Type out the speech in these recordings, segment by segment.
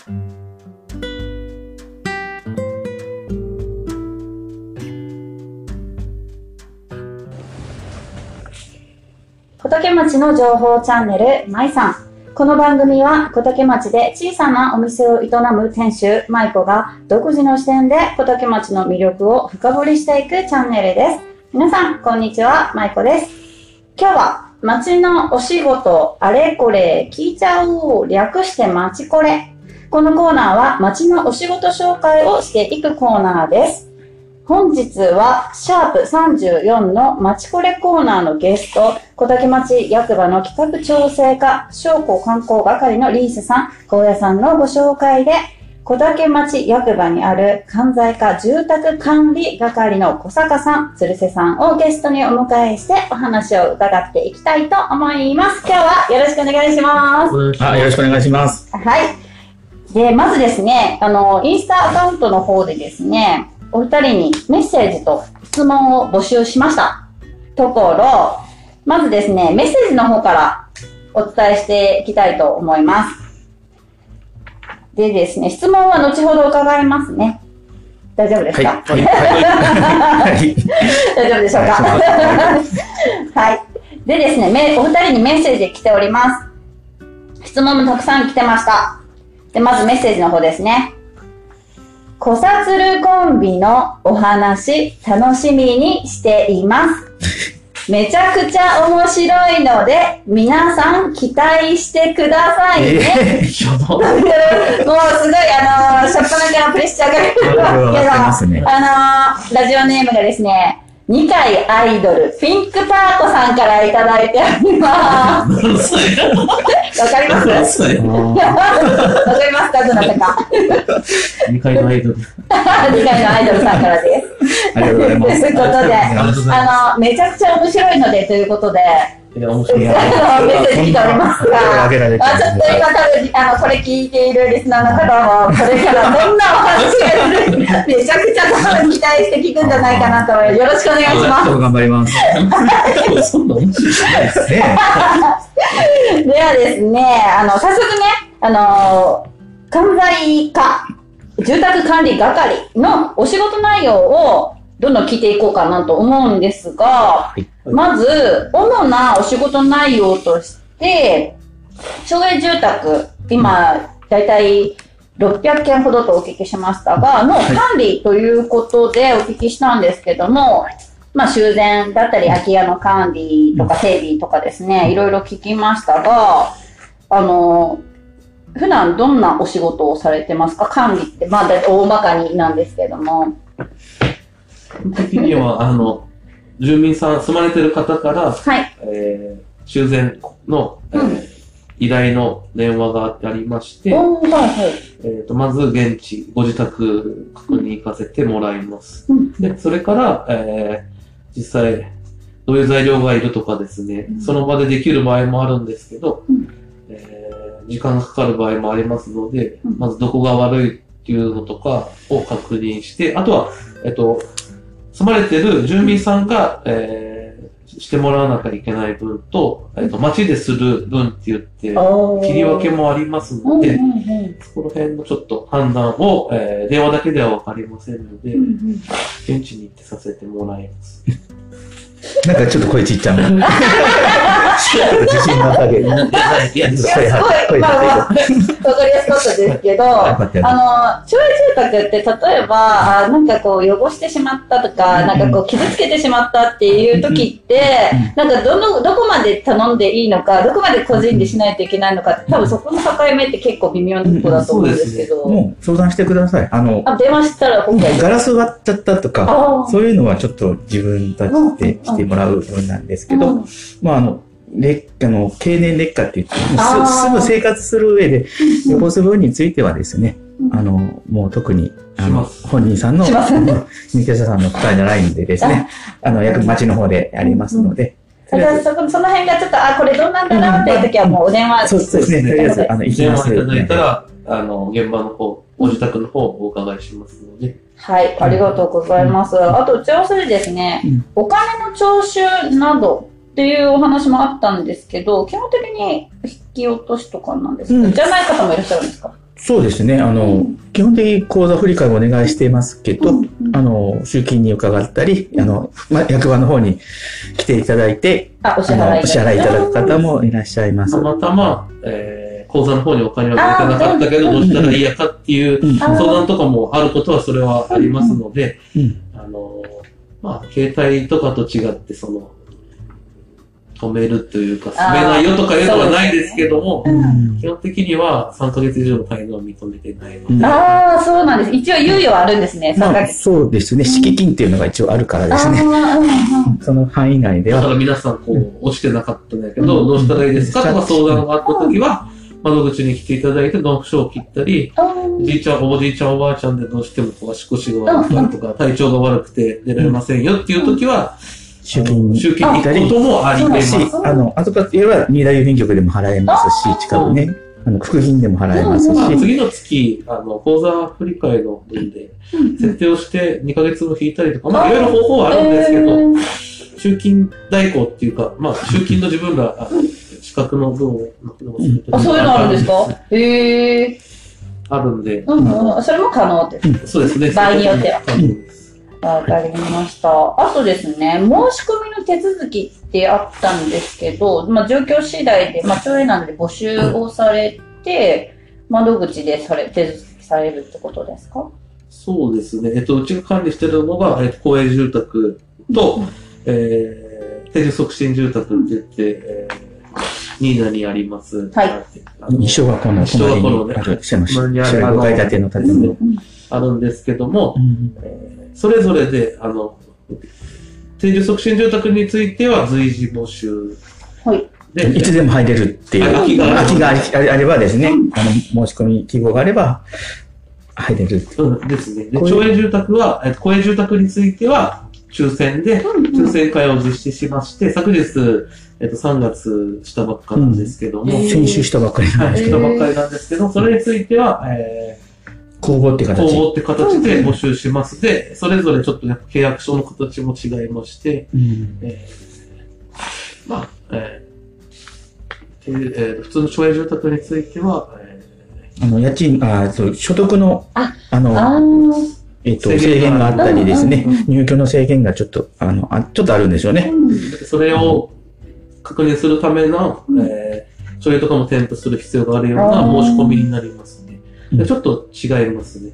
小竹町の情報チャンネル、まいさん。この番組は小竹町で小さなお店を営む店主、舞子が独自の視点で小竹町の魅力を深掘りしていくチャンネルです。皆さん、こんにちは、舞子です。今日は町のお仕事、あれこれ聞いちゃおう、略して町これ。このコーナーは町のお仕事紹介をしていくコーナーです。本日は、シャープ34の町これコーナーのゲスト、小竹町役場の企画調整課、商工観光係のリースさん、高野さんのご紹介で、小竹町役場にある関西課住宅管理係の小坂さん、鶴瀬さんをゲストにお迎えしてお話を伺っていきたいと思います。今日はよろしくお願いします。あ、よろしくお願いします。はい。で、まずですね、あの、インスタアカウントの方でですね、お二人にメッセージと質問を募集しました。ところ、まずですね、メッセージの方からお伝えしていきたいと思います。でですね、質問は後ほど伺いますね。大丈夫ですはい。か、はい。はい。大丈夫でしょうか？はい。でですね、めお二人にメッセージ来ております。質問もたくさん来てました。で、まずメッセージの方ですね。コサツルコンビのお話、楽しみにしています。めちゃくちゃ面白いので、皆さん期待してくださいね。えー、もうすごい、あのー、しょっぱなからプレッシャーがかかるわかりますねあのー、ラジオネームがですね、二階アイドル、ピンクパートさんからいただいております。わかりますわかりますか？どなたか？二階のアイドル。二階のアイドルさんからです。ありがとうございます。ということで、あの、めちゃくちゃ面白いのでということで、す。いや、面白い。メッセージ来ておりますが、あちょっと今多分、あの、これ聞いているリスナーの方も、これからどんなお話がするめちゃくちゃ多分期待して聞くんじゃないかなと思います。よろしくお願いします。頑張ります。そんな面白いです。ねではですね、あの、早速ね、あの、管財課、住宅管理係のお仕事内容をどんどん聞いていこうかなと思うんですが、い。まず、主なお仕事内容として、町営住宅、今、だいたい600件ほどとお聞きしましたが、の管理ということでお聞きしたんですけども、まあ、修繕だったり、空き家の管理とか整備とかですね、いろいろ聞きましたが、あの、普段どんなお仕事をされてますか？管理って、まあ、大まかになんですけども。的には、あの、住民さん、住まれてる方から、はい。えー、修繕の、えーうん依頼の電話がありまして、はいはい。えー、とまず現地、ご自宅確認行かせてもらいます。うんで、それから、えー、実際、どういう材料がいるとかですね、うんその場でできる場合もあるんですけど、うんえー、時間がかかる場合もありますので、うんまずどこが悪いっていうのとかを確認して、あとは、えっと、住まれてる住民さんが、えーしてもらわなきゃいけない分と、えっと、町でする分って言って、切り分けもありますので、うんそこら辺のちょっと判断を、えー電話だけではわかりませんので、うんうん現地に行ってさせてもらいます。なんかちょっと声ちっちゃな。自信すごい、まあまあ、わかりやすかったですけど、あの、町営住宅って例えば、あなんかこう、汚してしまったとか、なんかこう、傷つけてしまったっていう時って、なんかどの、どこまで頼んでいいのか、どこまで個人でしないといけないのかって、多分そこの境目って結構微妙なとこだと思うんですけど、もう相談してください。あの、あ、電話したら今回、ガラス割っちゃったとか、そういうのはちょっと自分たちでしてもらう分なんですけど、うん。まああの、劣化の経年劣化って言って、すすぐ生活する上でうん。汚す分についてはですね、うん。あの、もう特に、あの、本人さんの、入居者さんの答えのラインでですね、あ。の、役町の方でやりますので、その辺がちょっと、あ、これどうなんだなっていう時はもうお電話そうですね、とりあえず、あの、行きます。電話いただいたら、あの、現場の方、ご自宅の方をお伺いしますので、はい、ありがとうございます。あと、打ち合わせでですね、うん。お金の徴収などっていうお話もあったんですけど、基本的に引き落としとかなんですか、うん。じゃない方もいらっしゃるんですか？そうですね。あの、基本的に口座振り替えをお願いしていますけど、あの、集金に伺ったり、あの、ま、役場の方に来ていただいて、あ、お支払い。お支払いいただく方もいらっしゃいます。た。またま、えー、口座の方にお金は入れてなかったけど、どうしたらいいやかっていう相談とかもあることはそれはありますので、うん。あの、まあ、携帯とかと違って、その、止めるというか、あー。進めないよとかいうのはないですけども、うん。基本的には3ヶ月以上の滞納は認めてないので、うん。ああ、そうなんです。一応猶予はあるんですね、3ヶまあ、月。そうですね。敷金っていうのが一応あるからですね。その範囲内でだからは、皆さん、こう、落ちてなかったんだけど、どうしたらいいですか？とか相談があった時は、窓口に来ていただいて、納付書を切ったり、じいちゃん、おじいちゃん、おばあちゃんでどうしてもこう足腰が悪かったりとか、体調が悪くて出られませんよっていう時は、集金に。集金に行ったり。こともあり得ます。し、あの、後か。ら言えば、新田郵便局でも払えますし、近くね、あの、副銀でも払えますし、まあ、次の月、あの、口座振り替えの分で、設定をして2ヶ月分引いたりとか、まあ、いろいろ方法はあるんですけど、えー。集金代行っていうか、まあ、集金の自分ら、あ資格の分を、あ、そういうのあるんですか？へえ。あるんで、うんうん。それも可能です。そうですね。場合によっては。可能ですわかりました。あとですね、申し込みの手続きってあったんですけど、まあ、状況次第で、まあ、町営なんで募集をされて、窓口でされ、手続きされるってことですか？そうですね。えっと、うちが管理してるのが、えっと、公営住宅と、えー、定住促進住宅って言って、えー、新名にあります。はい小学校の隣にある、社の隣にある5階建ての建物。あるんですけども、うんえーそれぞれで、あの、定住促進住宅については随時募集はい。で、いつでも入れるっていう。あ空きがあればですね、あの、申し込み希望があれば、入れる。うんですね。で、町営住宅は、えっと、公営住宅については、抽選で、抽選会を実施しまして、昨日、えっと、3月したばっかなんですけども、うん先週したばっかりなんはい、ですけど、したばっかりなんですけど、それについては、え公募ってー、形。公募って形で募集します。で、それぞれちょっとやっぱ契約書の形も違いまして、うん。えー、まあ、えーでえー普通の町営住宅については、えあの、家賃、あ、そう、所得の、ああの、えっと、制制限があったりですね。うんうんうん、入居の制限がちょっと、あの、あちょっとあるんですよね。ーそれを確認するための、うんえー、書類とかも添付する必要があるような申し込みになりますうん。ちょっと違いますね。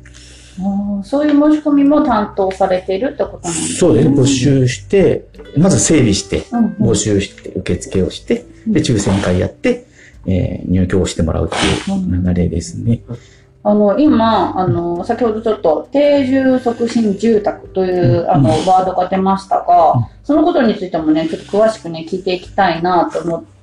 そういう申し込みも担当されているってことなんですね。そうですね、募集して、まず整備して、うんうん。募集して、受付をして、うん。で、抽選会やって、えー入居をしてもらうっていう流れですね。あの、今、あの、先ほどちょっと、定住促進住宅という、うん。あの、ワードが出ましたが、うん。そのことについてもね、ちょっと詳しくね、聞いていきたいなと思って、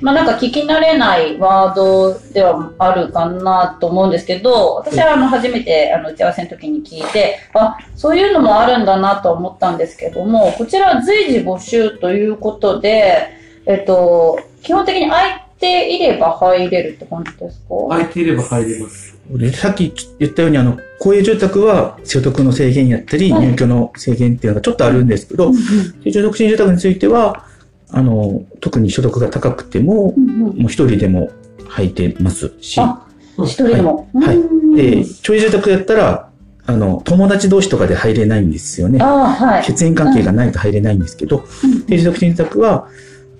まあなんか聞き慣れないワードではあるかなと思うんですけど、私はあの、初めて、あの、打ち合わせの時に聞いて、あ、そういうのもあるんだなと思ったんですけども、こちらは随時募集ということで、えっと、基本的に空いていれば入れるって感じですか？空いていれば入れます。でさっき言ったように、あの、公営住宅は所得の制限やったり、はい。入居の制限っていうのがちょっとあるんですけどうん、定住促進住宅については、あの、特に所得が高くても、うんうんもう一人でも入ってますし、あ一人でも。はいうんで、町営住宅やったら、あの、友達同士とかで入れないんですよね。ああ、はい。血縁関係がないと入れないんですけど、うん定住促進住宅は、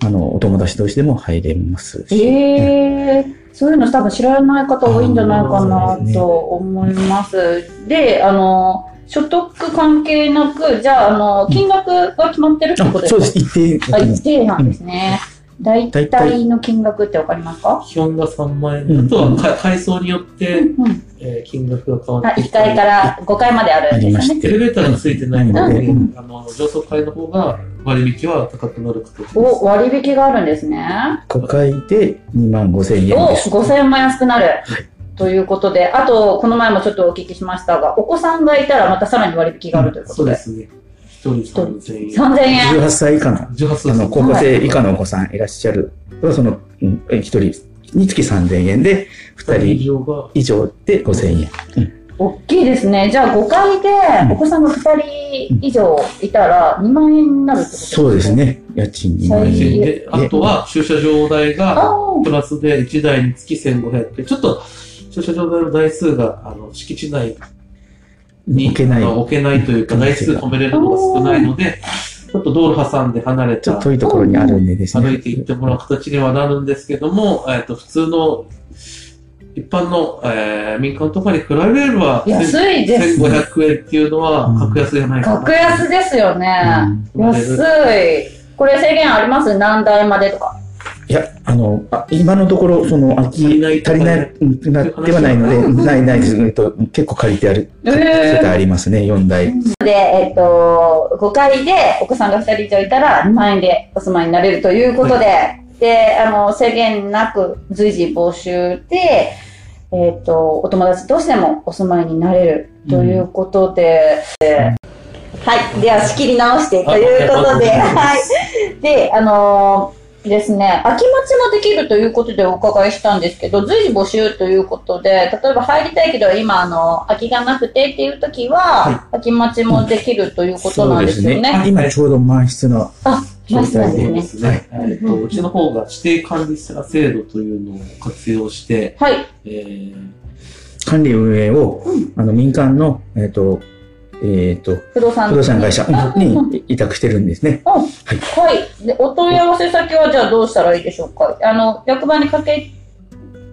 あの、お友達同士でも入れますし。ええそういうの多分知らない方多いんじゃないかなと思います。で、あの、所得関係なく、じゃあ、あの、金額が決まってるってことあですか？そうです、一定。あ、一定なんですね。大大体体の金額ってわかりますか？基本が3万円。あとはか階層によって、うん。えー金額が変わあ、1ってきたり階から5階まであるんですよね。エレベーターがついてないので、うんあの、上層階の方が割引は高くなる形です。お、割引があるんですね。5回で2万5千円お、です。5000円も安くなる。ということで、あと、この前もちょっとお聞きしましたが、お子さんがいたらまたさらに割引があるということで。そうですね。一人3000円。3000円。18歳以下の、18歳あの、高校生以下のお子さんいらっしゃる。その、うん1人につき3000円で、2以人上が、以上で5000円。大きいですね。じゃあ5階でお子さんが2人以上いたら2万円になるってことですか？そうです。ね。家賃2万円。最で、あとは駐車場代が、あプラスで1台につき1500円。ちょっと、駐車場の台数が、あの、敷地内に置けないあの置けないというか、台数止めれるのが少ないので、ちょっと道路挟んで離れちょたっと遠いところにあるんでですね。歩いて行ってもらう形にはなるんですけども、えっ、と、普通の、一般の、えー民間とかに比べれば、安いです。1500円っていうのは格安じゃないかな。格安ですよね。安い。これ制限あります何台までとか。いや、あの、あ今のところ、その、空き、足りない足りなってはないので、ない、ないです。えっと、結構借りてある、えー。世帯ありますね、4台。で、えっと、5階でお子さんが2人以上いたら2万円でお住まいになれるということで、で、あの、制限なく随時募集で、えっと、お友達としてもお住まいになれるということで、えーはい。では、仕切り直してということで、あはい。で、あのーですね、空き待ちもできるということでお伺いしたんですけど、随時募集ということで、例えば入りたいけど今、あの、空きがなくてっていう時は、は空き待ちもできるということなんですよね。あ今ちょうど満室の、あ、マスなんそうですすね。えっと、うちの方が指定管理者制度というのを活用して、はい。え管理運営を、うんあの、民間の、えっと、えっと、不動産不動産会社。うん。に委託してるんですね。はい。で、お問い合わせ先はじゃあどうしたらいいでしょうか？あの、役場にかけ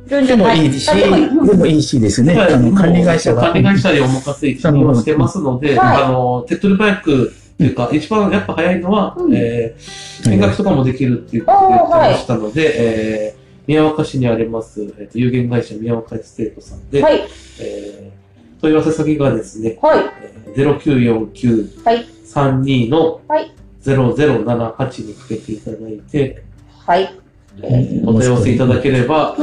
るんじでゃない。もいいし、あでもいい。うんでもいいしですーね、あの、管理会社が。管理会社にお任せしてますので、はい。あの、手っ取り早く、っていうか、一番やっぱ早いのは、うん。えー、見学とかもできるっていうことで言ってましたので、えー、宮若市にあります、えっと有限会社宮若エステートさんで、はい。えー、問い合わせ先がですね、はい。えー0949はい。32のはい0078にかけていただいて、はい。えーお問い合わせいただければ、え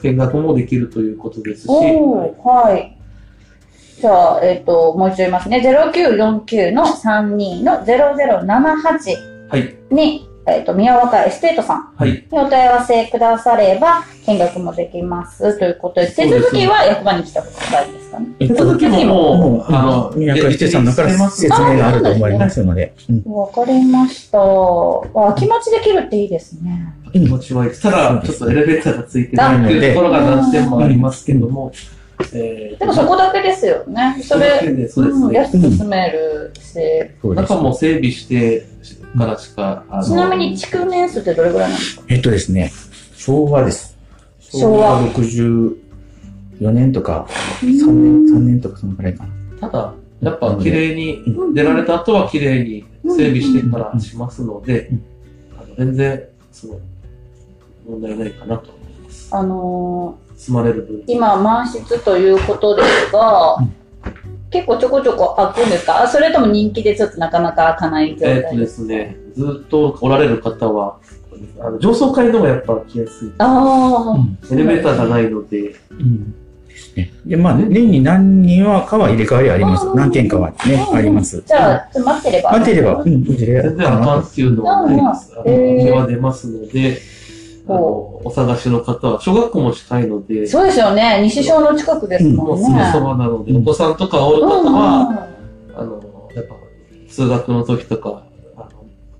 ー、見学もできるということですし、はい。じゃあ、えっ、と、もう一度言いますね。0949の32の0078はい、に、えっ、と、宮若エステートさんはい、にお問い合わせくだされば、見学もできます。ということで、手続きは役場に来たことがいいですかね？えっと、手続きもももう、う、あの、宮若エステートさんだから説明があると思いますので。うんわかりました。あ空き待ちできるっていいですね。気持ちはいいです。ただ、ちょっとエレベーターがついてないっていうところが難点もありますけども、えー、でもそこだけですよね。それ、それだけで、そうで。安く住めるし。中も整備してからしか、あのちなみに築年数ってどれぐらいなんですか？えっとですね、昭和です。昭和。64年とか、3年、3年とかそのくらいかな。ただ、やっぱ綺麗にうん。出られた後は綺麗に整備してからしますのでうん、あの全然、その、問題ないかなと思います。あの住まれる分ー、今満室ということですが、うん結構ちょこちょこ開くんですか？あそれとも人気でちょっとなかなか開かない状態えっとですね、ずっとおられる方は、あの上層階の方がやっぱ来やすい。ああ、エレベーターがないので、うんですね。で、まあ、年に何人はかは入れ替わりあります。何件かはね、あります。じゃあ、ちょっと待ってれば。待っていれば、うん、全然あかんっていうのはないです。あの、出ますので、あの、ほお探しの方は、小学校も近いので、そうですよね。西小の近くですもね。もうんすぐそばなので、うんお子さんとかおるうん方は、うんあの、やっぱ、通学の時とか、あの、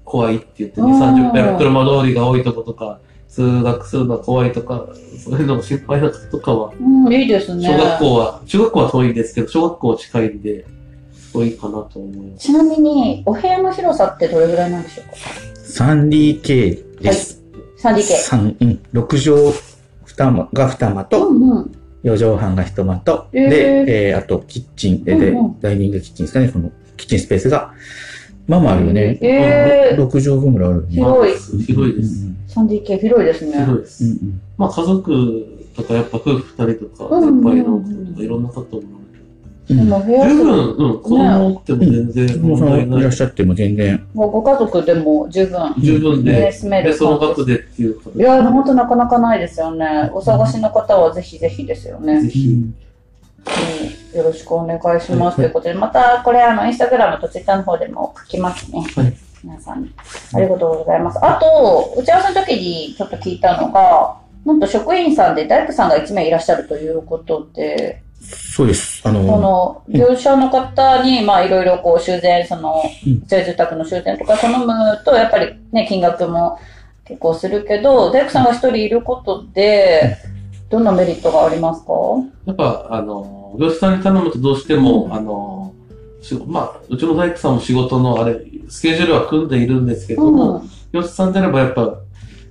怖いって言って、2、うん30分、車通りが多いとことか、通学するのは怖いとか、そういうのが心配な方とかは、うん、いいですね。小学校は、中学校は遠いんですけど、小学校は近いんで、すごいいいかなと思います。ちなみに、お部屋の広さってどれぐらいなんでしょうか？3DK です。3DK。三うん、6畳二間が2間と、うんうん。4畳半が1間と、えーで、えーあとキッチンで、でうんうんダイニングキッチンですかね、このキッチンスペースが、まあまああるよね。えー6畳分ぐらいあるよね。広いまあ広いです。3DK 広いですね。広いです。うんうんまあ家族とかやっぱ夫婦二人とか、うん先輩の方とかいろんな方もうんでも部屋数十分、うん、子供多くても全然問題ない。いらっ。しゃっても全然、もうご家族でも十分、十分ね、で、で、住めるその額でっていう形いや、本当なかなかないですよね。お探しの方はぜひぜひですよね。ぜひ、うん。よろしくお願いします。はいということで、またこれ、あの、インスタグラムとツイッターの方でも書きますね。はい。皆さんに。ありがとうございます。あと、打ち合わせの時にちょっと聞いたのが、なんと職員さんで大工さんが1名いらっしゃるということで、そうです。あその、の、業者の方に、まあ、いろいろこう、修繕、そのうん、住住宅の修繕とか頼むと、やっぱりね、金額も結構するけど、大工さんが一人いることで、どんなメリットがありますか？やっぱ、あの、業者さんに頼むとどうしても、あの、しまあ、うちの大工さんも仕事のあれ、スケジュールは組んでいるんですけども、業者さんであればやっぱ、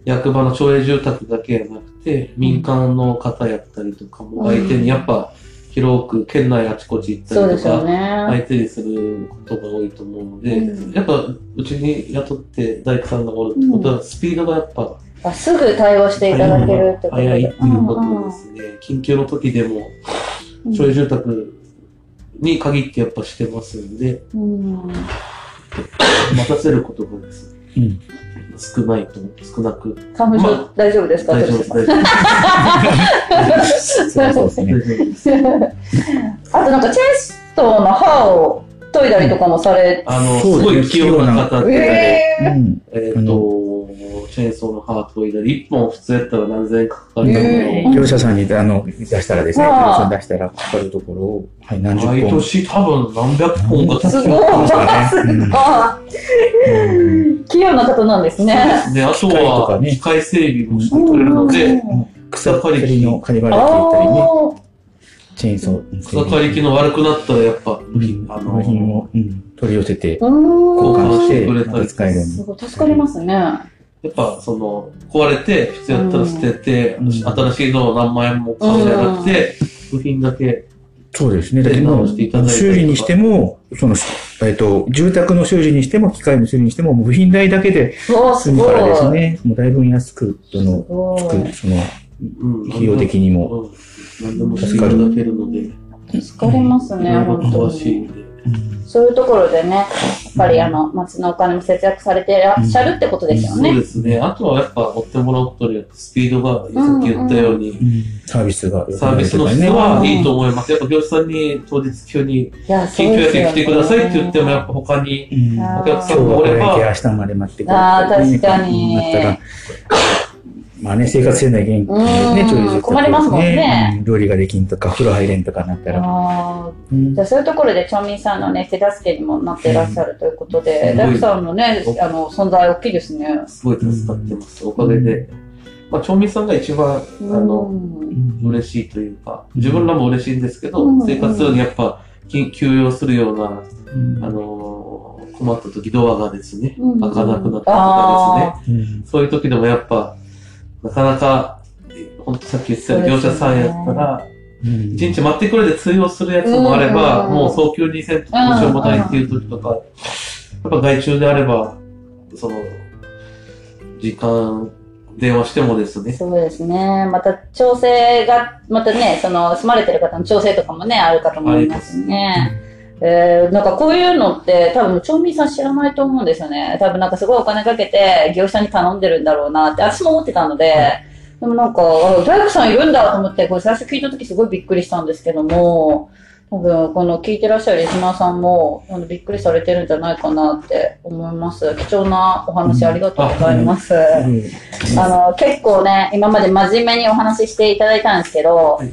役場の町営住宅だけじゃなくて、民間の方やったりとかも相手にやっぱ、広く県内あちこち行ったそうですよりとか、ね。相手にすることが多いと思うので、うんやっぱ、うちに雇って大工さんがおるってことは、スピードがやっぱ、あすぐ対応していただけるってことで。早いっていうことですね。緊急の時でも、うん町営住宅に限ってやっぱしてますんで、うん待たせることがですねうん。少ないと、少なく。花粉症ま大丈夫ですか？大丈夫です、大丈夫。です。あとなんかチェストの歯を研いだりとかもされあの、すごい器用な方で、えー。うん。えっと、チェーンソーの刃研いだり、一本普通やったら何千円かかるとこえろを、業者さんにあの出したらですね、業あ。あ者さん出したらかかるところを、はい、何十毎本。年多分何百本かすごい。そうですかねうんあ器用な方なんですね。で、あと機械とかは、ね。機械整備もしてくれるので、草刈りの刈り払いって言ったりね、あチェーンソー。草刈り機の悪くなったらやっぱ、うん。あ部品の、を、うん、取り寄せて交換して、使えるように。すごい。助かりますね。やっぱその、壊れて、必要やったら捨てて、うん。新しいのを何万円も買うんじゃなくて、部品だけ、そうですね。だっても修理にしても、その、えっと、住宅の修理にしても、機械の修理にしても、もう部品代だけでうわすごい。済むからですね、もうだいぶ安く、その、つく、その、うん。費用的にも。うん。何でもしていただけるので、助かりますね、本当に。で。そういうところでね、やっぱりあの、町のお金も節約されていらっしゃるってことですよそうね。ですね。あとはやっぱ追ってもらうことによってスピードが、さっき言ったように、うんサービスがサービスの質。はいいと思います。やっぱ業者さんに当日急に緊急ですよね。やけ来てくださいって言ってもやっぱ他にお客さんがおれば、明日まで待ってくれあー確かになったら、まあね、生活せない元気うん。ね、ちょいずつ困りますもんね。うん料理ができんとか、風呂入れんとかなったら。あー。うん。じゃあそういうところで町民さんのね、手助けにもなっていらっしゃるということで、うん。大工さんのね、あの、存在大きいですね。すごい助かってます。おかげで。まあ、町民さんが一番、あの、うん。嬉しいというか、自分らも嬉しいんですけど、うん。生活にやっぱ、緊急用するような、うん。あのー困った時ドアがですね、うん。開かなくなったとかですね、うん。そういう時でもやっぱ、なかなか、本当さっき言ってたように業者さんやったら、うん一日待ってくれで通用するやつもあれば、うんもう早急にせんとどうしようもないっていう時とか、やっぱ外注であれば、その、時間、電話してもですね、そうですね。また調整が、またね、その住まれてる方の調整とかもね、あるかと思いますね。えー、なんかこういうのって多分町民さん知らないと思うんですよね。多分なんかすごいお金かけて業者に頼んでるんだろうなって私も思ってたので、でもなんか、あ大工さんいるんだと思って、これ最初聞いた時すごいびっくりしたんですけども、多分この聞いてらっしゃるリスナーさんもあのびっくりされてるんじゃないかなって思います。貴重なお話ありがとうございます。あの、結構ね、今まで真面目にお話ししていただいたんですけど、い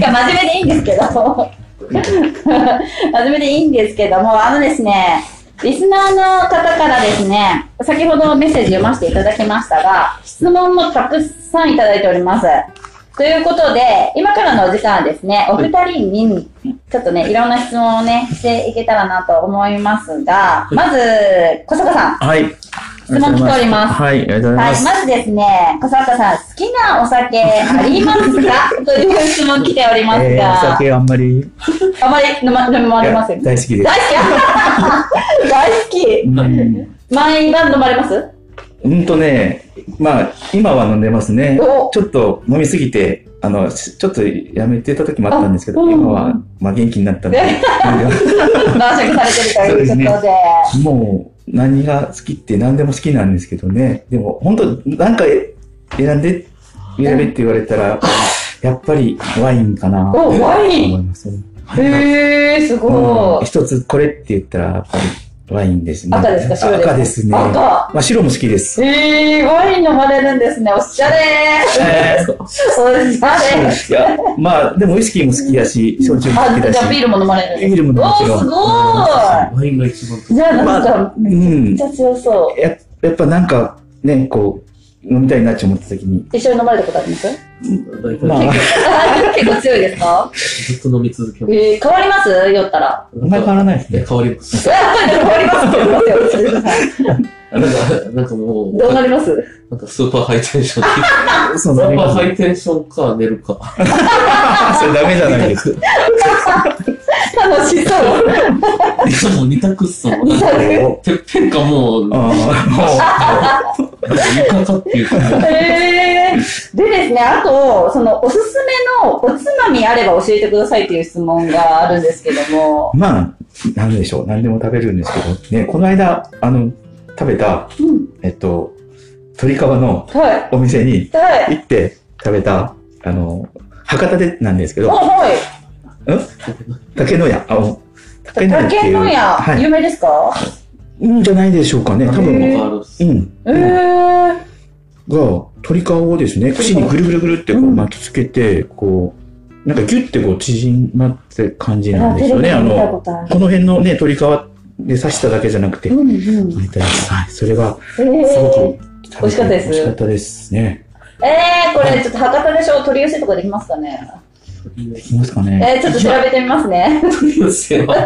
や、真面目でいいんですけど、真面目でいいんですけども、あのですね、リスナーの方からですね、先ほどメッセージ読ませていただきましたが、質問もたくさんいただいております。ということで、今からのお時間はですね、お二人に、ちょっとね、いろんな質問をね、していけたらなと思いますが、まず、小坂さん。はい。質問来ております。はい、ありがとうございはい、ます。まずですね、小坂さん、好きなお酒ありますか？という質問来ておりますえーおが、酒あんまり。あまり飲ま飲まれません。大好きです。大好き？大好き？うん。毎晩飲まれます？うんとね、まあ、今は飲んでますね。お。ちょっと飲みすぎて、あの、しちょっとやめてた時もあったんですけど、あうん。今は、まあ元気になったんで、晩酌されてるということで。もう何が好きって何でも好きなんですけどね。でも本当なんか選んで、選べって言われたら、やっぱりワインかなっておワイン？思います。へー、すうんごい。一つこれって言ったら、やっぱりワインですね。赤ですか？白ですか？赤ですね。赤。まあ白も好きです。へー、ワイン飲まれるんですね。おしゃれー。おしゃれー。いや、まあ、でもウイスキーも好きやし、焼酎も好あ、きだし。じゃあビールも飲まれるビールももちろんおー、すごワインが一番い。じゃあなんか、うめんっち。ゃ強そう。ややっぱなんか、ね、こう、飲みたいなって思った時に、一緒に飲まれたことあります大体、まあ、結構強いですか？ずっと飲み続けます。えー、変わります？酔ったら。あんまり変わらないですね。変わります。変わりますって言いますよ。なんか、なんかもう、どうなります？なんかスーパーハイテンション。スーパーハイテンションか寝るか。それダメじゃないですか。楽しそう。もう二択っすもん。二択てっぺんかもう、あ床 かっていうか。へーでですね、あと、その、おすすめのおつまみあれば教えてくださいっていう質問があるんですけども。ーまあ、なんでしょう。何でも食べるんですけど、ね、この間、あの、食べた、うん。えっと、鶏皮のはい。お店にはい。行って食べた、あの、博多でなんですけあ、ど、はい。竹の屋、竹の屋っていう。竹の屋、はい。有名ですか？うんじゃないでしょうかね。多何分。うん。えー。が、鶏皮をですね、串にぐるぐるぐるってこううん巻きつけて、こう、なんかギュッてこう縮まって感じなんですよね。あの、この辺のね、鶏皮で刺しただけじゃなくて。はい。それが、えすごー。く美味しかったです美味しかったですね。えー、これちょっと博多でしょ？取り寄せとかできますかね？できますかね。えー、ちょっと調べてみますね。取り寄せは。い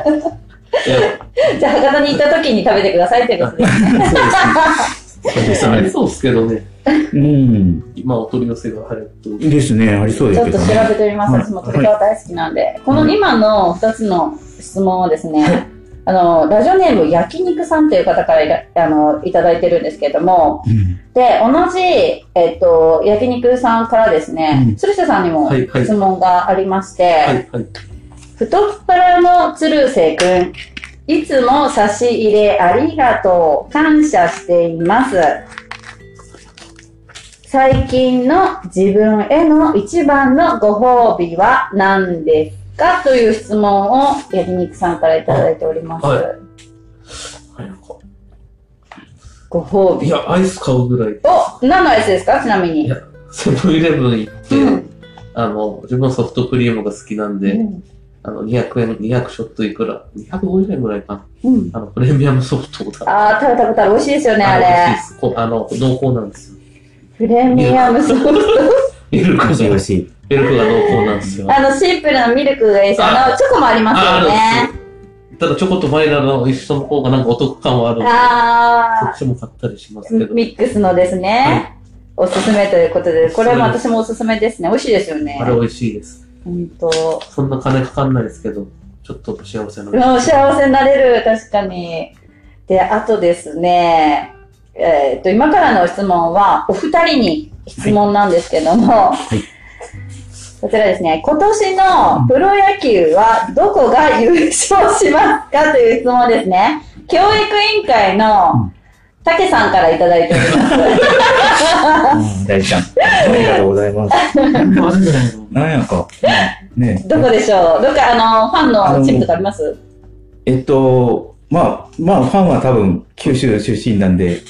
や、じゃあ博多に行った時に食べてくださいってことで。そうですね。ありそうですけどね。うん。今お取り寄せが流行ってる。ですね。ありそうでちょっと調。べてみます。はい私も鶏皮大好きなんで。この今の2つの質問はですね、あの、ラジオネーム焼肉さんという方からあのいただいてるんですけれども、うん。で、同じ、えっと、焼肉さんからですねう、ん鶴瀬さんにも質問がありまして、はい、はい。太っ腹の鶴瀬くん、いつも差し入れありがとう、感謝しています。最近の自分への一番のご褒美は何ですか？という質問を焼肉さんからいただいております。はいご褒美。いや、アイス買うぐらい。お、何のアイスですか？ちなみに。いやセブンイレブン行って、うんあの、自分のソフトクリームが好きなんで、うんあの、200円、200ショットいくら ?250 円ぐらいかな。うん。あの、プレミアムソフトだ。あー、食べたことある。美味しいですよね、あ美味しいれで。すこうあの、濃厚なんですよ。プレミアムソフト。ミルクが。ミルクが濃厚なんですよ。あの、シンプルなミルクがいいし、あの、チョコもありますよね。ただチョコとバニラの一緒の方がなんかお得感はあるので、あそっちも買ったりしますけど。ー、ミックスのですね、おすすめということで、これも私もおすすめですね。美味しいですよねあ。れ美味しいです。ほんと。そんな金かかんないですけど、ちょっと幸せな。幸せになれる、確かに。で、あとですね、えっと、今からの質問は、お二人に質問なんですけども、こちらですね、今年のプロ野球はどこが優勝しますかという質問ですね。教育委員会の竹さんからいただいております。うん大ちゃん。ありがとうございます。なんやか。ね。どこでしょう？どっか、あの、ファンのチームとかあります？えっと、まあ、まあ、ファンは多分、九州出身なんで、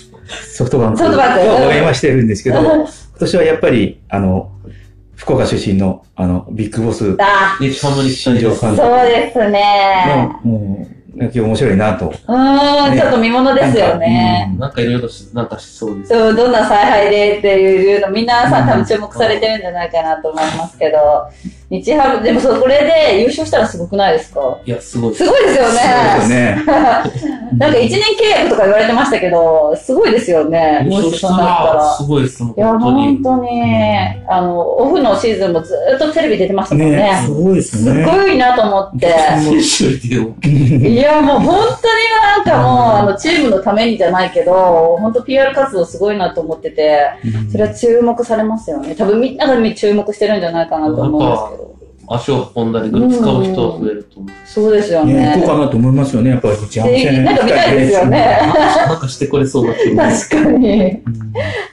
ソフトバンクソフトバンクを応援はしてるんですけど、今年はやっぱり、あの、福岡出身の、あの、ビッグボスだ。日ハム。新庄監督そうですね。の、もう、野球面白いなと。うーん、ねちょっと見ものですよね。なんかいろいろし、なんかしそうです。そう、どんな采配でっていうの、皆さん多分注目されてるんじゃないかなと思いますけど、日ハム、でもそこれで優勝したらすごくないですか？いや、すごい。すごいですよそうですね。ね。なんか1年契約とか言われてましたけど、すごいですよね。優勝したら、ら。すごいです、もういや、本当に本。当に、あの、オフのシーズンもずっとテレビ出てましたもんね。ね、すごいですすね。ごいなと思って。いや、もう本当になんかもう、あの、チームのためにじゃないけど、本当 PR 活動すごいなと思ってて、それは注目されますよね。多分みんなが注目してるんじゃないかなと思うんですけど。足を運んだり、グッズ買う人は増えると思う。そうですよね、ね。行こうかなと思いますよね、やっぱり。なんか見たいですよね。なんかしてくれそうな気も。確かに。うん。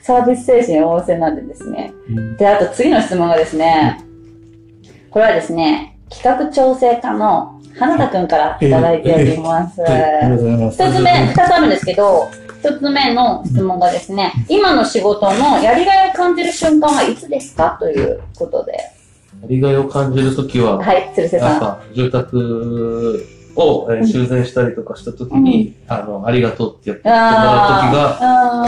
サービス精神旺盛なんでですね。うんで、あと次の質問がですね、これはですね、企画調整課の花田くんからいただいております。ありがとうございます。一つ目、二つあるんですけど、一つ目の質問がですね、今の仕事のやりがいを感じる瞬間はいつですか？ということで。やりがいを感じるときは、はい、鶴瀬さん。やっぱ住宅を、えー修繕したりとかしたときに、あの、ありがとうってやってもらうときが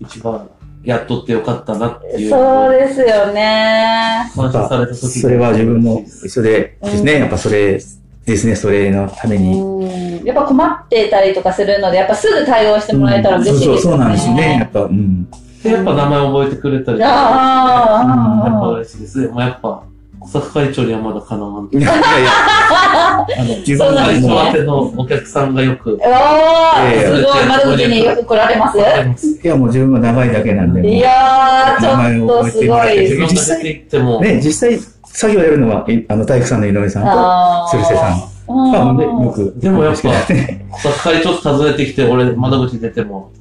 一番やっとってよかったなっていう。そうですよね。感謝された時それは自分も一緒でですね、やっぱそれですね、それのために。うんやっぱ困ってたりとかするので、やっぱすぐ対応してもらえたら嬉しいですよね。そうそう、そうなんですね。やっぱ、うん。で、やっぱ名前覚えてくれたりとか、あやっぱあ、嬉しいですね。もうやっぱ、小坂会長にはまだかなわん。いやいやいや、あの、自分が会もう長宛てのお客さんがよく、おー、ええすごい、窓口によく来られます。いや、もう自分は長いだけなんで。いやー、ちょっとすごい。自分が出て行っても、ね、実際、作業やるのは、いあの、体育さんの井上さんと、あー鶴瀬さんが、ね、よく。でもやっぱね小坂会長と訪ねてきて、俺、窓口出ても、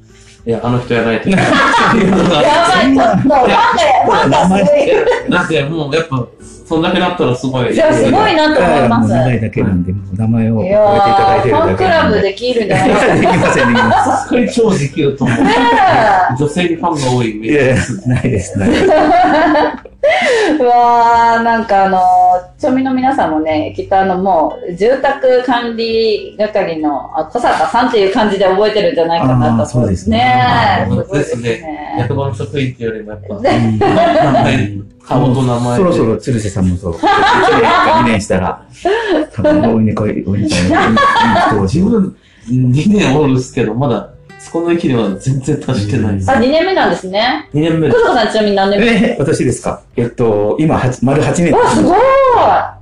いや、あの人やないと いけない。っていうのがやばい、ちょっと、ファンが、ファンがすごい。なんで、もうやっぱ、そんだけなったらすごい。いや、すごいなと思います。もう長いだけなんで、もう名前を覚えていただいー、てるだファンクラ。ブできるんじゃないですか。できません、できま小坂会長できると思う。ね女性にファンが多いイメージです。、ないです、ないです。うわー、なんかあの、町民の皆さんもね、きっとあのもう、住宅管理係のあ小坂さんっていう感じで覚えてるんじゃないかなと。そうですねですねね。役場の職員っていうよりもやっぱ、顔と名前で。そろそろ鶴瀬さんもそう。1年か2年したら、多分、大いに来い、大いに来い、自分、2年おるっすけど、まだ、そこの域には全然達してないです。あ、2年目なんですね。2年目小坂さんちなみに何年目え、私ですかえっと、今、丸8年。わ、すごい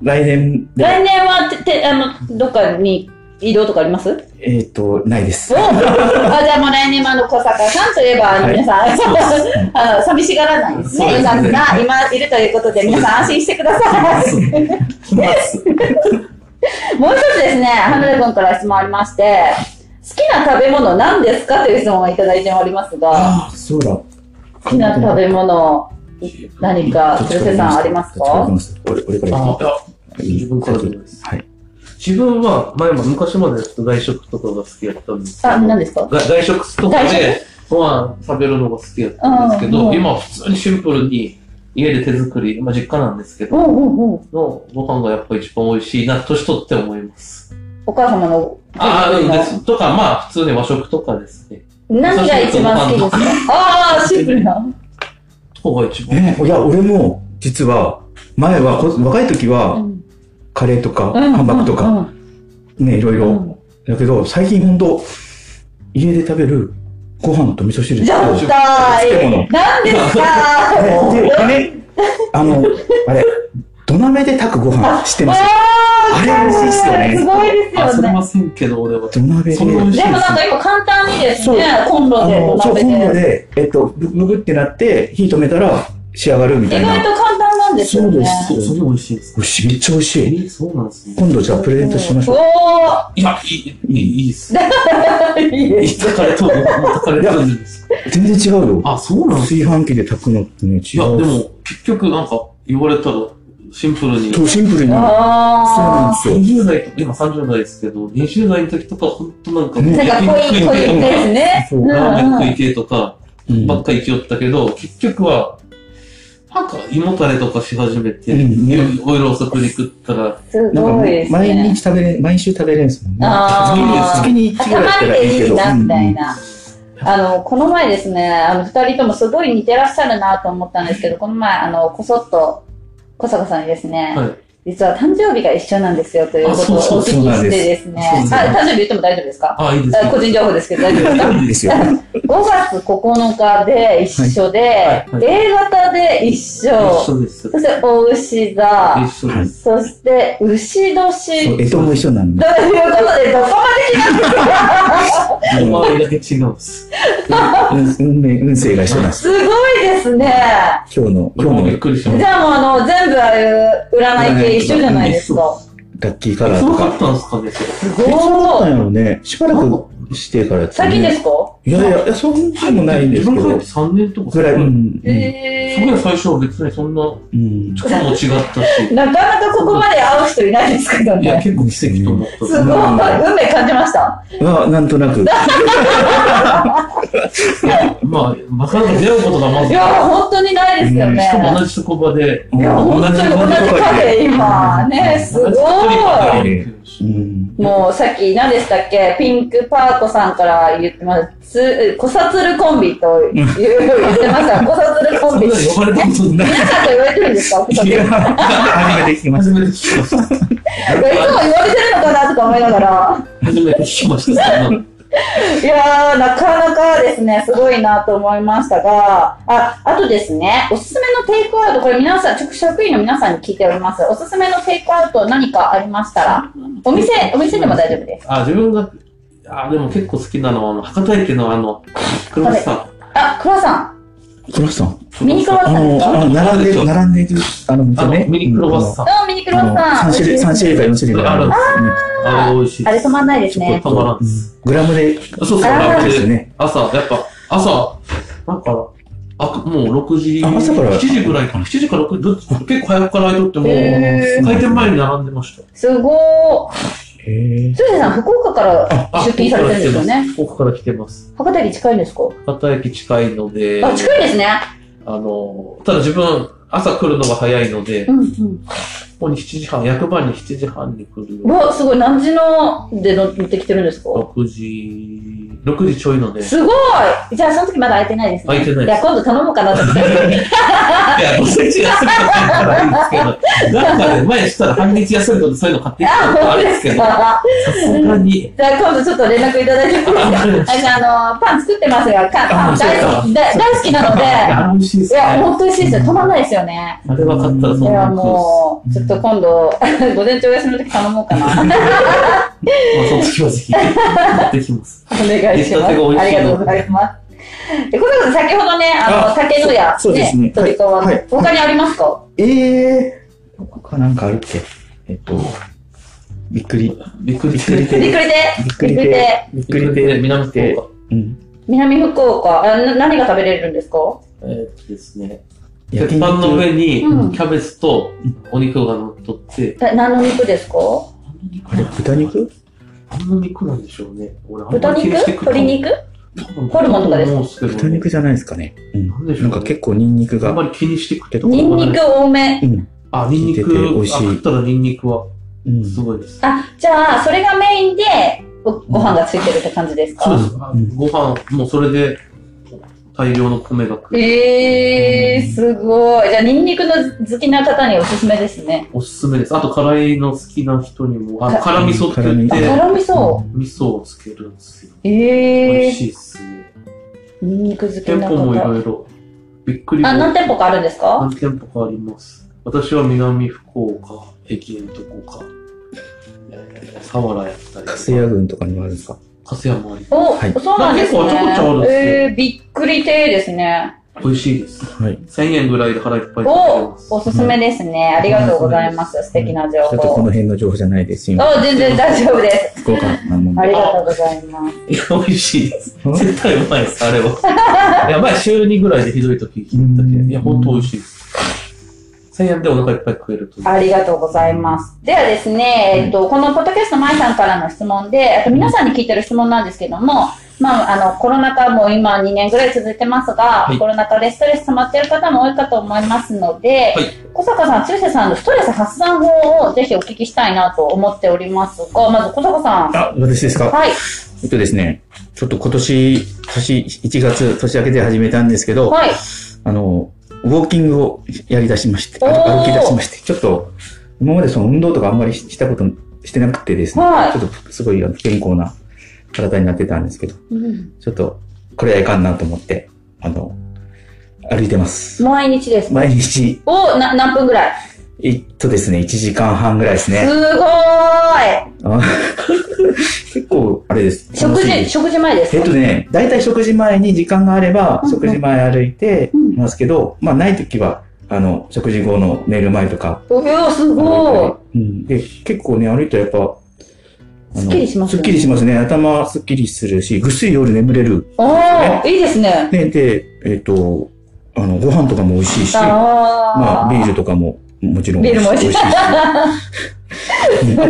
来年で、来年はて、て、あの、どっかに移動とかあります？おえっと、ないです。あ、じゃあもう来年もあの小坂さんといえば、皆さん、あの、寂しがらないですね。そうですが、今いるということで、皆さん安心してください。もう一つですね、花田君から質問ありまして、好きな食べ物何ですか？という質問をいただいておりますが、ああ、そうだ。好きな食べ物、何か、鶴瀬さんありますか？俺、俺から自分からです。はい。自分は、前も昔までちょっと外食とかが好きやったんですけど、あ、何ですか？が外食とかでご飯食べるのが好きやったんですけど、うんうん今は普通にシンプルに家で手作り、まあ実家なんですけど、うんうんうん。のご飯がやっぱ一番美味しいな、年取って思います。お母様のああ、です。とか、まあ普通に和食とかですね。何が一番好きですか？ああ、シンプルな。とかが一番。え、いや、俺も、実は、前は、こ若い時は、カレーとか、ハンバーグとか、ね、いろいろ。だけど、最近ほんと、家で食べるご飯と味噌汁と、漬物何ですか で、でね、あの、あれ、土鍋で炊くご飯知ってます？あれ美味しいっすよねすごいですあ、そよね。れませんけど、俺は。土鍋で。そんな美味しいでもなんか今簡単にですね、コンロでそう、コンロで。で、えっと、ぶむぐってなって、火止めたら仕上がるみたいな。意外と簡単なんですよね。そうですそう、それ美味しいです。美味しいめっちゃ美味しい。え、そうなんですね。今度じゃあプレゼントしましょう。おいや、いい、いい、いいっす。ー いいです。かれとる、炊かれとるんです。全然違うよ。あ、そうなんです炊飯器で炊くのってね、違う。いや、でも、結局なんか、言われたら、シンプルに。そう、シンプルに。そうなんあですよ。20代と、今30代ですけど、20代の時とか、ほんとなんか、ねー。なんか濃い、濃い系ですね。そううんラーメンうん食い系とか、うんばっかり行きよったけど、結局は、なんか、胃もたれとかし始めて、うんねオイル遅くに食ったら、すごいです毎ね。日食べれ、毎週食べれるんですもんね。月に月に1ぐらいだったらいいけど。たまにでいいなみたいうんな。あの、この前ですね、あの、二人ともすごい似てらっしゃるなと思ったんですけど、この前、あの、こそっと、小坂さんにですね、はい。実は誕生日が一緒なんですよということをおあそう聞きしてですね、あ、誕生日言っても大丈夫ですか？あ、いいです個人情報ですけど大丈夫ですか？いいですよ。5月9日で一緒で、はいはい A 型で一緒、一緒です。そしてお牛座、一緒です。そして牛年、そう、えとも一緒なんで。ということで、どこまで来たんですか？周りだけ違うんです。運 運命、運勢が一緒なんです。すごいですね。今日の、今今びっ日のじくりしましゃあもうあの、全部ああいう占い系一緒じゃないですか。ラッキーカラた。ーとか。そうだったんですかね、それ。すえそうだったんごい。やろね。しばらくしてからやつ、ね。最近ですか？いやいや、いやそんなもないんですけど自分入って。3年とか？ぐらい、うん。うんえそこで最初は別にそんな、うん。力も違ったし、ー、なかなかここまで会う人いないですけどいや、ね。結構奇跡と思った。すごい。運命感じました？は、なんとなく。まあ、なかなか出会うことがまずいや、本当にないですよね。しかも同じ職場で、いや、本当に同じカフェ今、ね、すごい。うん。もうさっき何でしたっけ？ピンクパーコさんから言ってます。つ、コサツルコンビという言ってました。コサツルコンビ。呼ばれたことない。皆さんと言われてるんですか？初めて聞きました。いつも言われてるのかなとか思いながら。初めて聞きました。いやー、なかなかですね、すごいなと思いましたが、あ、あとですね、おすすめのテイクアウト、これ皆さん、直職員の皆さんに聞いております。おすすめのテイクアウト何かありましたら、お店、お店でも大丈夫です。あ、自分が、あ、でも結構好きなのは、あの、博多駅のあの、クロワッサン。あ、クロワさん。た。クロワッサンミニクロワッあサンあの並んでる、並んでる、あの、店ね。あのミニクロワッサン。うん、ミニクロワッサン。3種類、三種類か4種類があるんですあれ美味しい。あれ止まんないですね。たまらんうんグラムで、そうそう、あーあれですよね。朝、やっぱ、朝、なんか、あ、もう6時、あ朝から7時ぐらいかな。7時から6時、結構早くから空いとっても、開店前に並んでました。すごー。へえ。さん、福岡からあ出勤されてるんですよね。ここから来てます。博多駅近いんですか？博多駅近いので、あ、近いですね。あの、ただ自分、朝来るのが早いので、こうんうん。こに7時半、役場に7時半に来るうわ、すごい。何時ので乗ってきてるんですか？6時、6時ちょいので、いすごいじゃあ、その時まだ空いてないですね。空いてないいや、今度頼もうかなと思って。や、午前中休みだったらいいんですけど、なんかね、前したら半日休みとかそういうの買ってきたことあるんですけど、さかすがに、じゃあ、今度ちょっと連絡いただいてもいいですか私、あの、パン作ってますが、かパン大好き、大大好きなので、いや、美味しいですね。いや、本当美味しいですよ。止まんないですよね。あれ分かったらそいや、もう、ちょっと今度、午前中お休みの時頼もうかな。おまあ、その時はぜひ、持ってきます。願いします。出来たてが美味しいのありがとうございます。で、このこと先ほどね、あの、あ竹野屋、そうそうですね。飛び込ま他にありますか？ええー。他なんかあるっけ？えっと、びっくり。びっくり。びっくりして。びっくりで、びっくりで、びっくりで、南福岡。うん。南福岡、あな何が食べれるんですか？えーっとですね、焼鉄板の上にうん。キャベツとお肉が乗っとって、え何の肉ですか？あれ、豚肉？何の肉なんでしょうね。俺、あん豚肉？まり気にして食った鶏肉？ホルモンとかですか？豚肉じゃないですかね。うん。なんでしょうねなんか結構ニンニクがあんま。り気にして食ってたニンニク多め？うん。あ、ニンニク、効いてて美味しいあ食ったらニンニクはうん。すごいです。あ、じゃあ、それがメインで、ごご飯がついてるって感じですか？そうです。あうんご飯、もうそれで大量の米が来る。えー、すごい。じゃあ、ニンニクの好きな方におすすめですね。おすすめです。あと、辛いの好きな人にも、あ、か辛味噌って言って、辛味噌。味噌をつけるんですよ。えー、美味しいっすね。ニンニク好きな店舗もい方。ろいろ。びっくりもあ、何店舗かあるんですか？何店舗かあります。私は南福岡、駅のとこか、えー、佐原やったりとか。粕谷郡とかにもあるんですか？粕谷もありお、はいそうなんですね。結構ちょこちょこあるんですよえー、びっくり亭ですね。美味しいです。はい。1000円ぐらいで腹いっぱいお。おすすめですね。ありがとうございます。素敵な情ちょっとこ報。の辺の情報じゃないです。あ、全然大丈夫です。福岡なもんで。ありがとうございます。いや、美味しいです。絶対うまいです、あれは。やばい、週2ぐらいでひどい時聞いたけど、いや、ほんと美味しいです。1000円でお腹いっぱい食えるという。ありがとうございます。ではですね、えっと、このポッドキャスト、まいさんからの質問で、あと皆さんに聞いてる質問なんですけども、まあ、あの、コロナ禍も今2年ぐらい続いてますが、いコロナ禍でストレス溜まってる方も多いかと思いますので、はい小坂さん、中世さんのストレス発散法をぜひお聞きしたいなと思っておりますが、まず小坂さん。あ、私ですか？はい。えっとですね、ちょっと今年、年、1月、年明けで始めたんですけど、はい。あの、ウォーキングをやり出しまして、歩き出しまして、ちょっと、今までその運動とかあんまりしたことしてなくてですね、はい。ちょっとすごい健康な体になってたんですけど、うん。ちょっと、これはいかんなと思って、あの、歩いてます。毎日ですか？毎日、おな、何分ぐらい？えっとですね、1時間半ぐらいですすね。ごーいあ 結構、あれです。食事、す食事前ですか？えっとね、大体食事前に時間があればうん、うん食事前歩いてうんいますけど、まあない時は、あの、食事後の寝る前とか、おーすごいうん。で、結構ね、歩いたらやっぱ、すっきりしますよねすっきりしますね。頭すっきりするし、ぐっすり夜眠れる。ああ、いいですね。ね、で、えっ、と、あの、ご飯とかも美味しいし、あまあ、ビール。ルとかももちろん美味しいしあ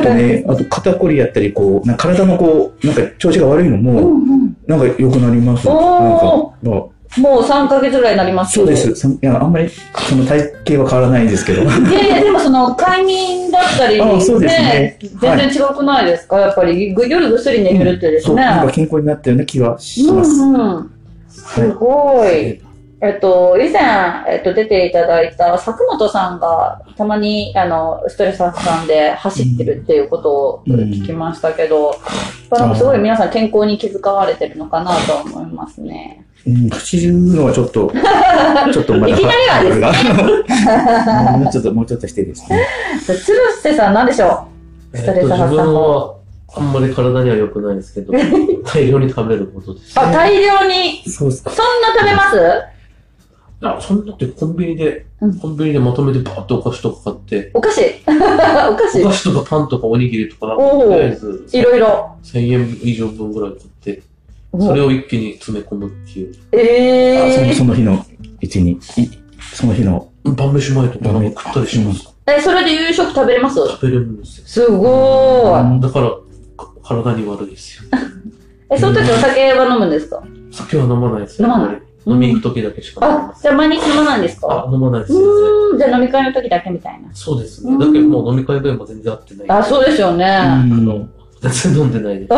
とね、あと肩こりやったり、こう、体のこう、なんか調子が悪いのうも、んうん。なんか良くなります。なんか、おまあもう3ヶ月ぐらいになりますそうです。そいや、あんまり、その体型は変わらないんですけど。いやいや、でもその快眠だったり、あそうですね全然違くないですか、やっぱりぐ夜ぐっすり寝れるってですそう、ね。なんか健康になったような気はしうます。んうん。すごい。えっと、以前、えっと、出ていただいた佐久本さんが、たまに、あの、ストレス発散で走ってるっていうことをうん聞きましたけど、やっぱなんかすごい皆さん健康に気遣われてるのかなと思いますね。うん、走るのはちょっと、ちょっとまだ。いきなりはですね。もうちょっと、もうちょっとしてですね。鶴瀬さん何でしょえっと、自分は、あんまり体には良くないですけど、大量に食べることです。うあ、大量に、そうっすか。そんな食べます？あ、そんなってコンビニで、うんコンビニでまとめてバーってお菓子とか買って、お菓子 お菓子お菓子とかパンとかおにぎりとか、おーとりあえずいろいろ。1000円以上分ぐらい買って、それを一気に詰め込むっていう。あそのえその日のうちに、いその日の、晩飯前とかなんか食ったりします。ー、え、それで夕食食べれます？食べれるんですよ。すごーい。だから、か体に悪いですよ。え、その時お酒は飲むんですか？酒は飲まないですよ。飲まない飲み行く時だけしか飲まないあ。じゃあ毎日飲まないんですか？あ、飲まないです。う全然ーん、じゃあ飲み会の時だけみたいな。そうですね。うんだけどもう飲み会でも全然会ってない。あ、そうですよね。うあ、ん。全然飲んでないです。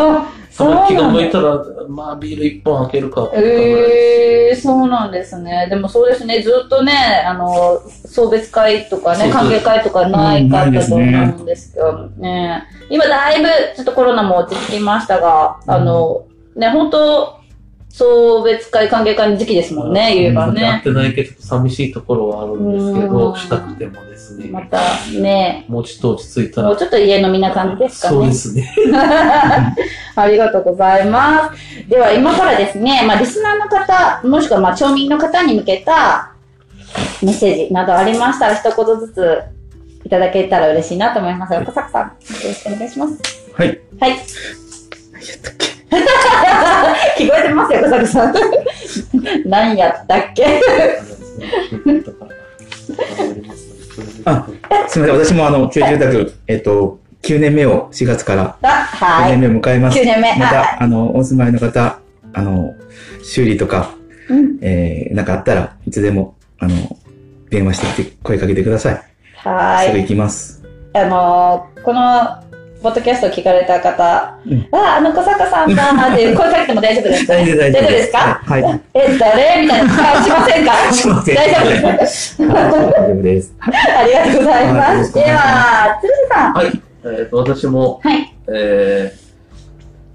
そうたまに気が。向いたら、まあビール一本開けるか。えー、そうなんですね。でもそうですね、ずっとね、あの、送別会とかね、歓迎会とかないかったと思うんですけどね。今だいぶちょっとコロナも落ち着きましたが、あの、ね、本当送別会、歓迎会の時期ですもんね、言えば会っね。てないけど寂しいところはあるんですけうど、んしたくてもですね。またね、もうちょっと落ち着いたら。もうちょっと家飲みな感じですかね。そうですね。ありがとうございます。では今からですね、まあリスナーの方、もしくはまあ町民の方に向けたメッセージなどありましたら一言ずついただけたら嬉しいなと思いますが、小坂さん、よろしくお願いします。はい。はい。聞こえてますよ、小坂さん。何やったっけ？あすみません。私もあの、旧住宅、えっと、9年目を4月からあ、9はい。年目を迎えます。9年目。まはた、あの、お住まいの方、あの、修理とか、い。うん。えー、なんかあったらいつでも、あの、電話してきて、声かけてください。はい。すぐ行きます。あのーこの、ポッドキャストを聞かれた方、うんあ、あの小坂さんだーって声かけても大丈夫ですか大丈夫大丈夫大丈夫ですか？はい。え、誰？みたいな顔しませんか？しません大丈夫です。大丈夫です。ありがとうございます。では、鶴瓶さん。はい。えっ、と、私も、はい。え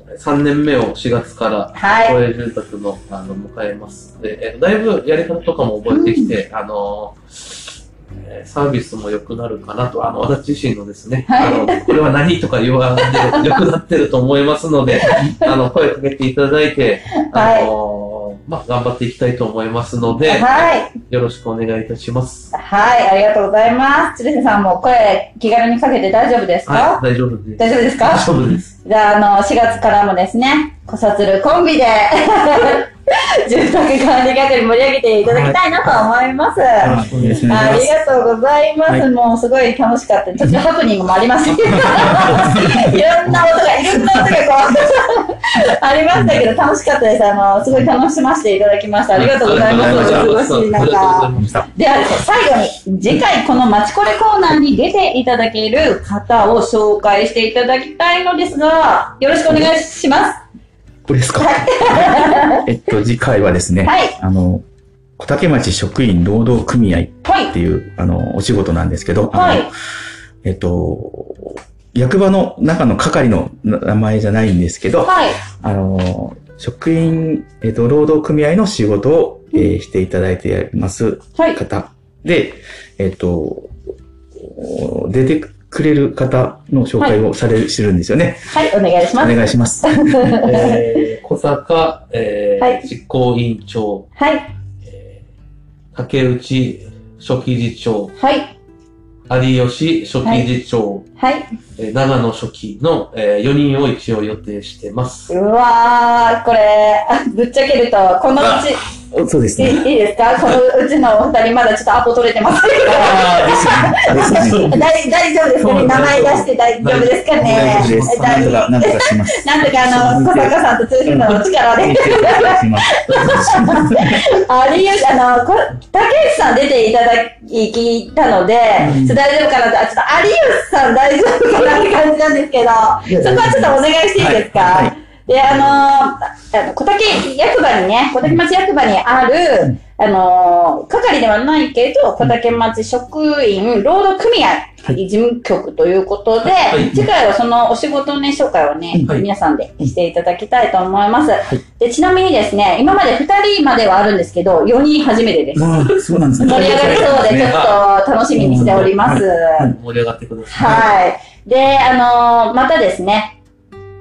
ー、3年目を4月から、はい。公営住宅の、あの、迎えます。で、えーだいぶやり方とかも覚えてきて、あのーえーサービスも良くなるかなと、あの、私自身のですね、はいあの、これは何とか言わんで良くなってると思いますので、あの、声かけていただいて、あのーまあ、頑張っていきたいと思いますので、はい。よろしくお願いいたします。はい。ありがとうございます。鶴瓶さんも声気軽にかけて大丈夫ですか、はい、大丈夫です。大丈夫ですか？大丈夫です。じゃあ、あの、4月からもですね、小さつるコンビで、住宅管理係盛り上げていただきたいなと思います。よろしくお願いします。ありがとうございます。はいもうすごい楽しかった。ちょっとハプニングもありましたけど。いろんな音が、いろんな音がこう、ありましたけど、楽しかったです。あの、すごい楽しませていただきました。ありがとうございます。おありがとうごしいありがとうござい中。ました。では最後に、次回このマチコレコーナーに出ていただける方を紹介していただきたいのですが、よろしくお願いします。これですか？えっと、次回はですね、はい。あの、小竹町職員労働組合っはい。ていう、あの、お仕事なんですけど、あのはい。えっと、役場の中の係の名前じゃないんですけど、はい。あの、職員、えっと、労働組合の仕事を、えーしていただいていますはい。方で、えっと、出てくれる方の紹介をされる、してるんですよね。はい。お願いしおます。願いします。えー、小坂、えーはい実行委員長、はい。えー竹内初期次長、はい。有吉初期次長、はい。えー長野初期の、え4人を一応予定してます。うわー、これ、あぶっちゃけると、このうち、そうですいいね。いいですか？このうちのお二人まだちょっとアポ取れてますけど。大 大丈夫ですかね？名前出して大丈夫ですかね？大丈夫です。なんとか、なんとかします。なんとかあの、小坂さんと通じるの力で。ありゆあの、こ竹内さん出ていただいたので、大丈夫かなと、あちょっと有吉さん大丈夫かなって感じなんですけど、そこはちょっとお願いしていいですか、はいはいで、あのあの小竹役場にね、小竹町役場にある、あの係ではないけど、小竹町職員労働組合事務局ということで、はい次回はそのお仕事ね、紹介をね、はい皆さんでしていただきたいと思います。で、ちなみにですね、今まで2人まではあるんですけど、4人初めてです。まあ、そうなんですね。盛り上がりそうで、ちょっと楽しみにしております。はい盛り上がってください。はい。で、あのーまたですね、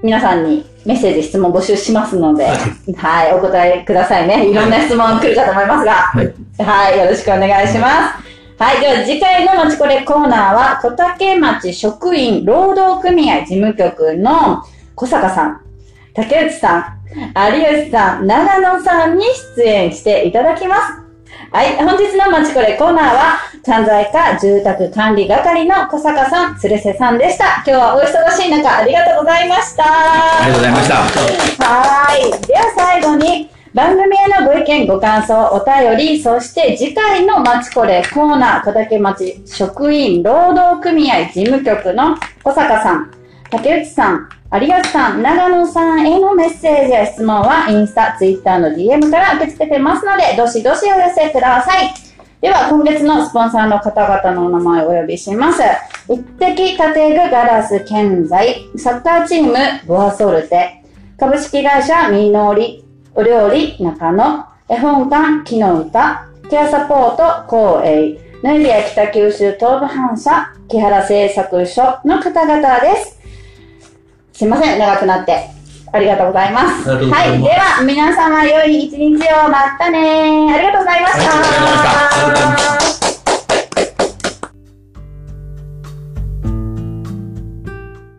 皆さんにメッセージ、質問募集しますので、ははい、お答えくださいね。いろんな質問来るかと思いますが、はい。はい、よろしくお願いします。はい、では次回のまちこれコーナーは、小竹町職員労働組合事務局の小坂さん、竹内さん、有吉さん、長野さんに出演していただきます。はい、本日のまちこれコーナーは、関西課住宅管理係の小坂さん、鶴瀬さんでした。今日はお忙しい中、ありがとうございました。ありがとうございました。はい。では最後に、番組へのご意見、ご感想、お便り、そして次回のまちこれコーナー、小竹町職員労働組合事務局の小坂さん、竹内さん、有吉さん、長野さんへのメッセージや質問は、インスタ、ツイッターの DM から受け付けてますので、どしどしお寄せください。では、今月のスポンサーの方々のお名前をお呼びします。一滴建具ガラス建材、サッカーチームボアソルテ、株式会社みのり、お料理中野、絵本館木の歌、ケアサポート光栄、ヌイビア北九州東部反射、木原製作所の方々です。すいません、長くなって。ありがとうございます。はい。では、皆様良い一日を。またねありがとうございました